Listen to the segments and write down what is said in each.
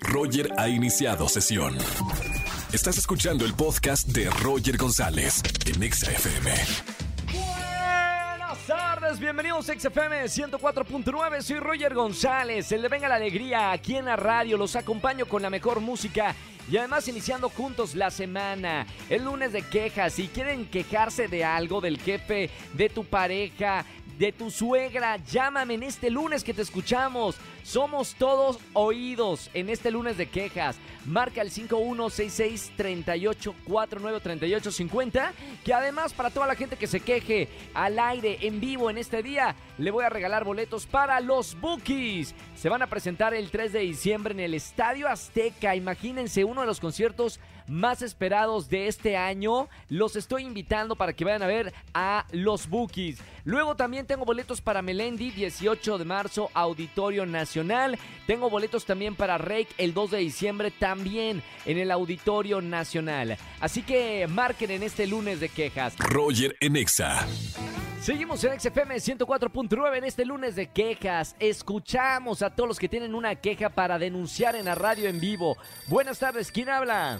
Roger ha iniciado sesión. Estás escuchando el podcast de Roger González en Exa FM. Buenas tardes, bienvenidos a XFM 104.9, soy Roger González, el de Venga la Alegría, aquí en la radio, los acompaño con la mejor música y además iniciando juntos la semana, el lunes de quejas, si quieren quejarse de algo, del jefe, de tu pareja, de tu suegra, llámame en este lunes que te escuchamos. Somos todos oídos en este lunes de quejas. Marca el 5166-3849-3850. Que además, para toda la gente que se queje al aire, en vivo en este día, le voy a regalar boletos para los Bookies. Se van a presentar el 3 de diciembre en el Estadio Azteca. Imagínense uno de los conciertos más esperados de este año. Los estoy invitando para que vayan a ver a los Bookies. Luego también tengo boletos para Melendi, 18 de marzo, Auditorio Nacional. Tengo boletos también para Rake el 2 de diciembre, también en el Auditorio Nacional. Así que marquen en este lunes de quejas. Roger en Exa. Seguimos en XFM 104.9 en este lunes de quejas. Escuchamos a todos los que tienen una queja para denunciar en la radio en vivo. Buenas tardes, ¿quién habla?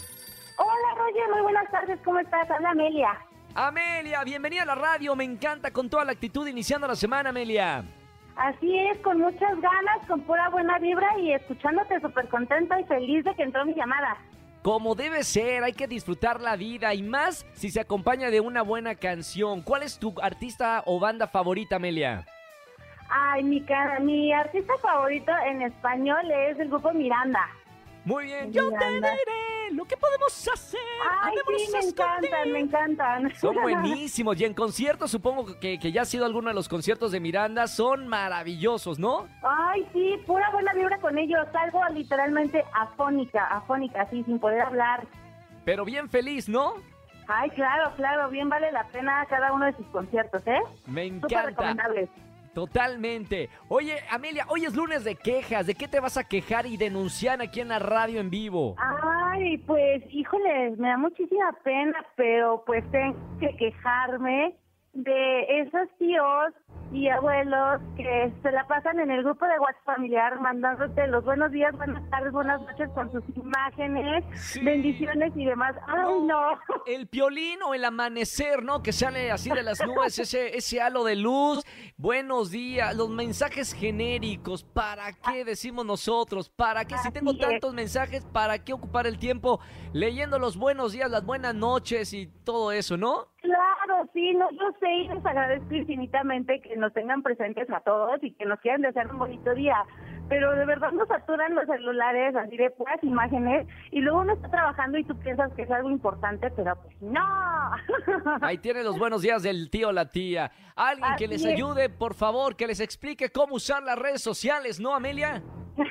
Hola Roger, muy buenas tardes, ¿cómo estás? Habla Amelia. Amelia, bienvenida a la radio, me encanta con toda la actitud iniciando la semana, Amelia. Así es, con muchas ganas, con pura buena vibra y escuchándote súper contenta y feliz de que entró mi llamada. Como debe ser, hay que disfrutar la vida y más si se acompaña de una buena canción. ¿Cuál es tu artista o banda favorita, Amelia? Ay, mi, mi artista favorito en español es el grupo Miranda. Muy bien, yo te diré lo que podemos hacer. Ay, sí, me encantan, me encantan. Son buenísimos y en conciertos supongo que, que ya ha sido alguno de los conciertos de Miranda, son maravillosos, ¿no? Ay, sí, pura buena vibra con ellos. Salgo literalmente afónica, afónica, así, sin poder hablar. Pero bien feliz, ¿no? Ay, claro, claro, bien vale la pena cada uno de sus conciertos, ¿eh? Me Súper encanta. recomendables. Totalmente. Oye, Amelia, hoy es lunes de quejas. ¿De qué te vas a quejar y denunciar aquí en la radio en vivo? Ay, pues, híjole, me da muchísima pena, pero pues tengo que quejarme de esos tíos y abuelos que se la pasan en el grupo de WhatsApp familiar mandándote los buenos días, buenas tardes, buenas noches con sus imágenes, Sí. bendiciones y demás. Ay, no. El piolín o el amanecer, ¿no? Que sale así de las nubes, ese, ese halo de luz. Buenos días, los mensajes genéricos. ¿Para qué decimos nosotros? ¿Para qué? Si tengo tantos mensajes, ¿para qué ocupar el tiempo leyendo los buenos días, las buenas noches y todo eso, no? Claro, sí, no, yo sé y les agradezco infinitamente que nos tengan presentes a todos y que nos quieran desear un bonito día. Pero de verdad nos saturan los celulares así de puras imágenes y luego uno está trabajando y tú piensas que es algo importante, pero pues no. Ahí tienen los buenos días del tío la tía. Alguien que les es. ayude, por favor, que les explique cómo usar las redes sociales, ¿no, Amelia?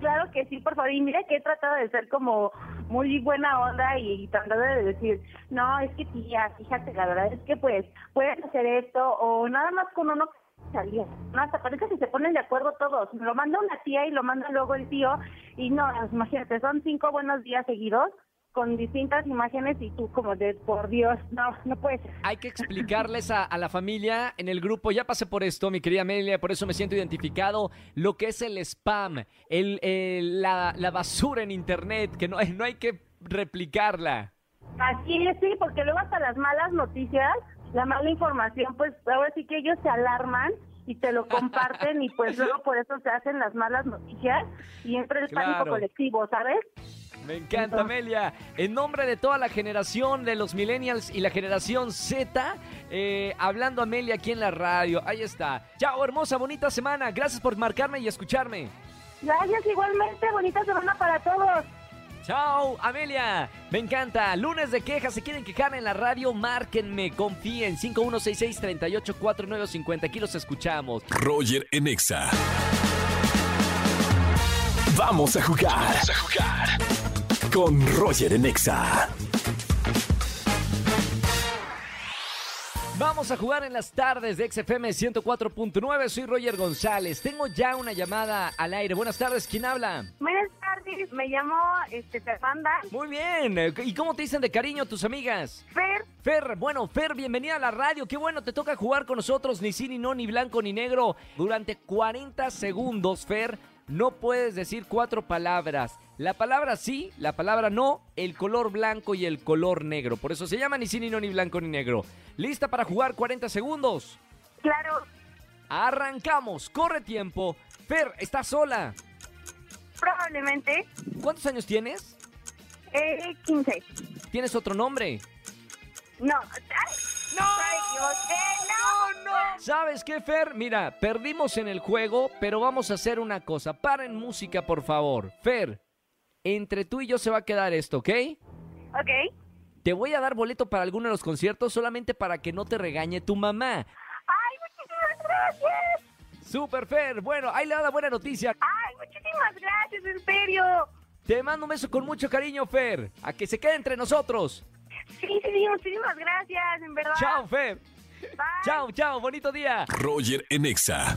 Claro que sí, por favor. Y mira que he tratado de ser como muy buena onda y, tratando de decir, no, es que tía, fíjate, la verdad es que pues pueden hacer esto o nada más con uno salía. No, hasta parece que se ponen de acuerdo todos. Lo manda una tía y lo manda luego el tío y no, imagínate, son cinco buenos días seguidos con distintas imágenes y tú como de, por Dios, no, no puede ser. Hay que explicarles a, a la familia en el grupo, ya pasé por esto, mi querida Amelia, por eso me siento identificado, lo que es el spam, el, el- la, la basura en internet, que no, hay- no hay que replicarla. Así es, sí, porque luego hasta las malas noticias, la mala información, pues ahora sí que ellos se alarman y te lo comparten y pues luego por eso se hacen las malas noticias y entra el pánico colectivo, ¿sabes? Me encanta, Amelia. En nombre de toda la generación de los millennials y la generación Z, eh, hablando Amelia aquí en la radio. Ahí está. Chao, hermosa, bonita semana. Gracias por marcarme y escucharme. Gracias igualmente, bonita semana para todos. Chao, Amelia. Me encanta. Lunes de quejas. Si quieren quejar en la radio, márquenme. Confíen. 5166-384950. Aquí los escuchamos. Roger en Exa. Vamos a jugar. Vamos a jugar. Con Roger en Exa. Vamos a jugar en las tardes de XFM 104.9. Soy Roger González. Tengo ya una llamada al aire. Buenas tardes. ¿Quién habla? Buenas tardes, me llamo este, Fernanda Muy bien. ¿Y cómo te dicen de cariño tus amigas? Fer. Fer, bueno, Fer, bienvenida a la radio. Qué bueno, te toca jugar con nosotros, ni sí, ni no, ni blanco, ni negro. Durante 40 segundos, Fer, no puedes decir cuatro palabras. La palabra sí, la palabra no, el color blanco y el color negro. Por eso se llama ni sí, ni no, ni blanco, ni negro. ¿Lista para jugar 40 segundos? Claro, Arrancamos, corre tiempo. Fer, ¿estás sola? probablemente. ¿Cuántos años tienes? Eh, 15. ¿Tienes otro nombre? No. ¡Ay! ¡No! No, no. ¿Sabes qué, Fer? Mira, perdimos en el juego, pero vamos a hacer una cosa. Paren música, por favor. Fer, entre tú y yo se va a quedar esto, ¿ok? Ok. Te voy a dar boleto para alguno de los conciertos solamente para que no te regañe tu mamá. Ay, muchísimas gracias. Super Fer, bueno, ahí le da la buena noticia. Ay, muchísimas gracias, en serio. Te mando un beso con mucho cariño, Fer. A que se quede entre nosotros. Sí, sí, sí, muchísimas gracias, en verdad. Chao, Fer. Bye. Chao, chao, bonito día. Roger en Exa.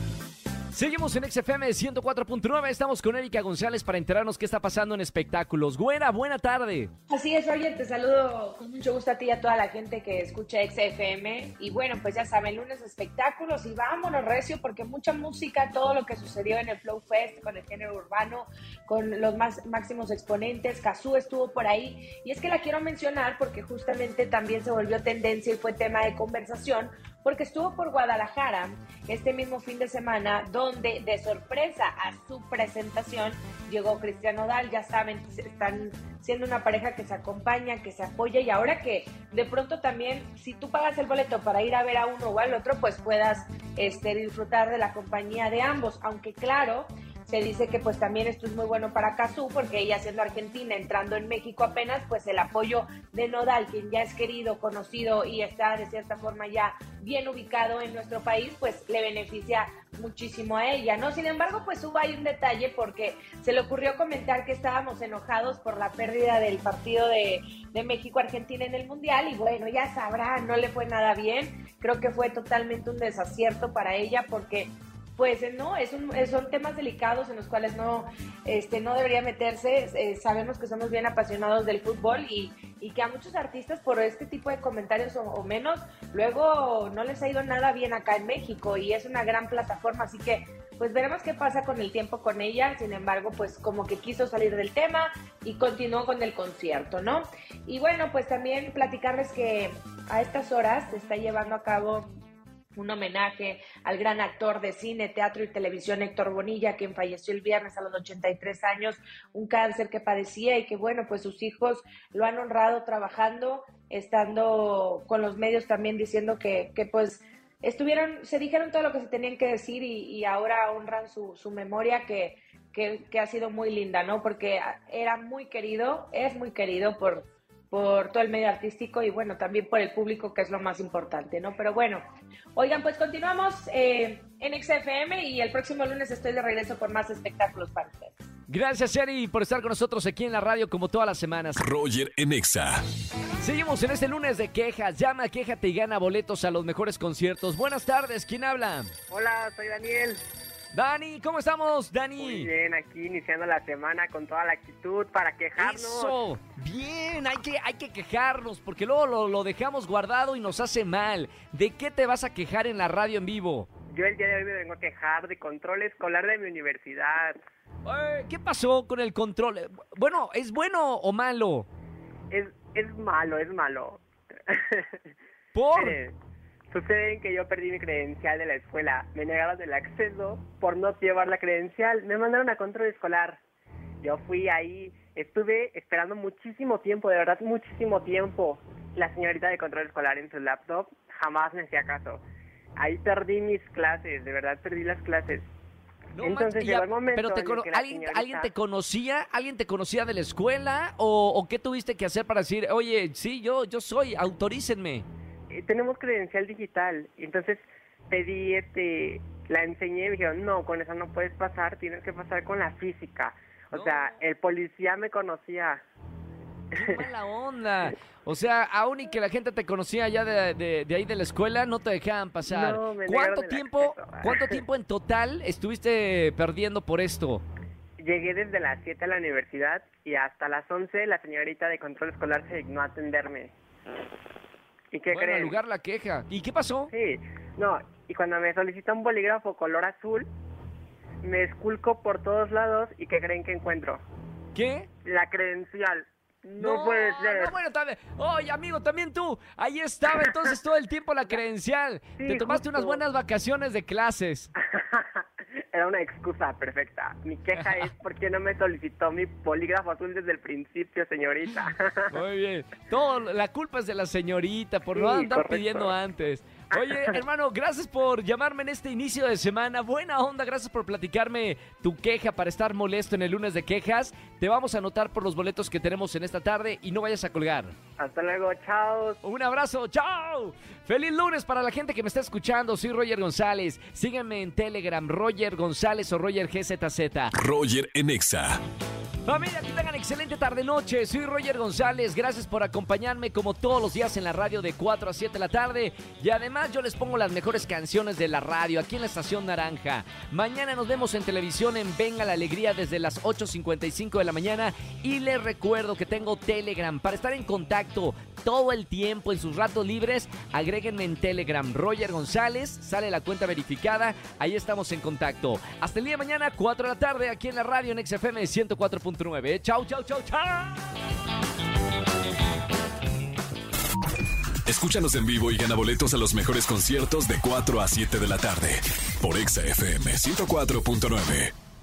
Seguimos en XFM 104.9. Estamos con Erika González para enterarnos qué está pasando en espectáculos. Buena, buena tarde. Así es, Roger, te saludo con mucho gusto a ti y a toda la gente que escucha XFM. Y bueno, pues ya saben, lunes espectáculos y vámonos, Recio, porque mucha música, todo lo que sucedió en el Flow Fest con el género urbano, con los más máximos exponentes. Kazú estuvo por ahí. Y es que la quiero mencionar porque justamente también se volvió tendencia y fue tema de conversación porque estuvo por Guadalajara este mismo fin de semana, donde de sorpresa a su presentación llegó Cristian Odal. Ya saben, están siendo una pareja que se acompaña, que se apoya y ahora que de pronto también, si tú pagas el boleto para ir a ver a uno o al otro, pues puedas este, disfrutar de la compañía de ambos. Aunque claro, se dice que pues también esto es muy bueno para Cazú porque ella siendo argentina, entrando en México apenas, pues el apoyo de Nodal, quien ya es querido, conocido y está de cierta forma ya bien ubicado en nuestro país, pues le beneficia muchísimo a ella, ¿no? Sin embargo, pues hubo ahí un detalle porque se le ocurrió comentar que estábamos enojados por la pérdida del partido de, de México-Argentina en el Mundial y bueno, ya sabrá, no le fue nada bien, creo que fue totalmente un desacierto para ella porque pues eh, no, es un, es- son temas delicados en los cuales no, este, no debería meterse. Eh, sabemos que somos bien apasionados del fútbol y, y que a muchos artistas por este tipo de comentarios o, o menos, luego no les ha ido nada bien acá en México y es una gran plataforma, así que pues veremos qué pasa con el tiempo con ella. Sin embargo, pues como que quiso salir del tema y continuó con el concierto, ¿no? Y bueno, pues también platicarles que a estas horas se está llevando a cabo un homenaje al gran actor de cine, teatro y televisión Héctor Bonilla, quien falleció el viernes a los 83 años, un cáncer que padecía y que bueno, pues sus hijos lo han honrado trabajando, estando con los medios también diciendo que, que pues estuvieron, se dijeron todo lo que se tenían que decir y, ahora honran su, memoria que, que ha sido muy linda, ¿no? Porque era muy querido, es muy querido por, por todo el medio artístico y bueno, también por el público, que es lo más importante, ¿no? Pero bueno, oigan, pues continuamos eh, en XFM y el próximo lunes estoy de regreso con más espectáculos para ustedes. Gracias, Eri, por estar con nosotros aquí en la radio como todas las semanas. Roger en Exa. Seguimos en este lunes de quejas. Llama, quéjate y gana boletos a los mejores conciertos. Buenas tardes, ¿quién habla? Hola, soy Daniel. Dani, ¿cómo estamos, Muy Dani? bien, aquí iniciando la semana con toda la actitud para quejarnos. Eso, bien, hay que, hay que quejarnos porque luego lo, lo dejamos guardado y nos hace mal. ¿De qué te vas a quejar en la radio en vivo? Yo el día de hoy me vengo a quejar de control escolar de mi universidad. Eh, ¿Qué pasó con el control? Eh, Bueno, ¿es bueno o malo? Es, es malo, es malo. ¿Por? Miren, sucede que yo perdí mi credencial de la escuela. Me negaron el acceso por no llevar la credencial. Me mandaron a control escolar. Yo fui ahí, estuve esperando muchísimo tiempo, de verdad muchísimo tiempo. La señorita de control escolar en su laptop jamás me hacía caso. Ahí perdí mis clases, de verdad perdí las clases. No Entonces llegó el momento pero te en el que ¿alguien, señorita- ¿alguien te conocía? ¿Alguien te conocía de la escuela? ¿O, o qué tuviste que hacer para decir, oye, sí, yo, yo soy, autorícenme? Tenemos credencial digital. Entonces pedí, este, la enseñé y me dijeron, no, con esa no puedes pasar, tienes que pasar con la física. O No. sea, el policía me conocía. ¡Qué mala onda! O sea, aún y que la gente te conocía ya de, de- de ahí de la escuela, no te dejaban pasar. No, me ¿Cuánto tiempo, acceso. cuánto tiempo en total estuviste perdiendo por esto? Llegué desde las 7 a la universidad y hasta las 11 la señorita de control escolar se dignó a atenderme. ¿Y qué bueno, creen? lugar la queja. ¿Y qué pasó? Sí, no, y cuando me solicita un bolígrafo color azul, me esculco por todos lados y ¿qué creen que encuentro? ¿Qué? La credencial. No, puede ser. No, bueno, también. Oye, amigo, también tú. Ahí estaba entonces todo el tiempo la credencial. Sí, Te tomaste unas justo. buenas vacaciones de clases. Era una excusa perfecta. Mi queja es por qué no me solicitó mi polígrafo azul desde el principio, señorita. Muy bien. Todo, la culpa es de la señorita por no andar correcto. pidiendo antes. Oye, hermano, gracias por llamarme en este inicio de semana. Buena onda, gracias por platicarme tu queja para estar molesto en el lunes de quejas. Te vamos a anotar por los boletos que tenemos en esta tarde y no vayas a colgar. Hasta luego, chao. Un abrazo, chao. Feliz lunes para la gente que me está escuchando. Soy Roger González. Sígueme en Telegram, Roger González o Roger GZZ. Roger en Exa. Familia, que tengan excelente tarde-noche. Soy Roger González. Gracias por acompañarme como todos los días en la radio de 4 a 7 de la tarde. Y además yo les pongo las mejores canciones de la radio aquí en la Estación Naranja. Mañana nos vemos en televisión en Venga la Alegría desde las 8.55 de la mañana. Y les recuerdo que tengo Telegram para estar en contacto todo el tiempo en sus ratos libres. Agréguenme en Telegram Roger González. Sale la cuenta verificada. Ahí estamos en contacto. Hasta el día de mañana, 4 de la tarde, aquí en la radio en XFM 104.9. Chau, chau, chau, chau. Escúchanos en vivo y gana boletos a los mejores conciertos de 4 a 7 de la tarde por Exa FM 104.9.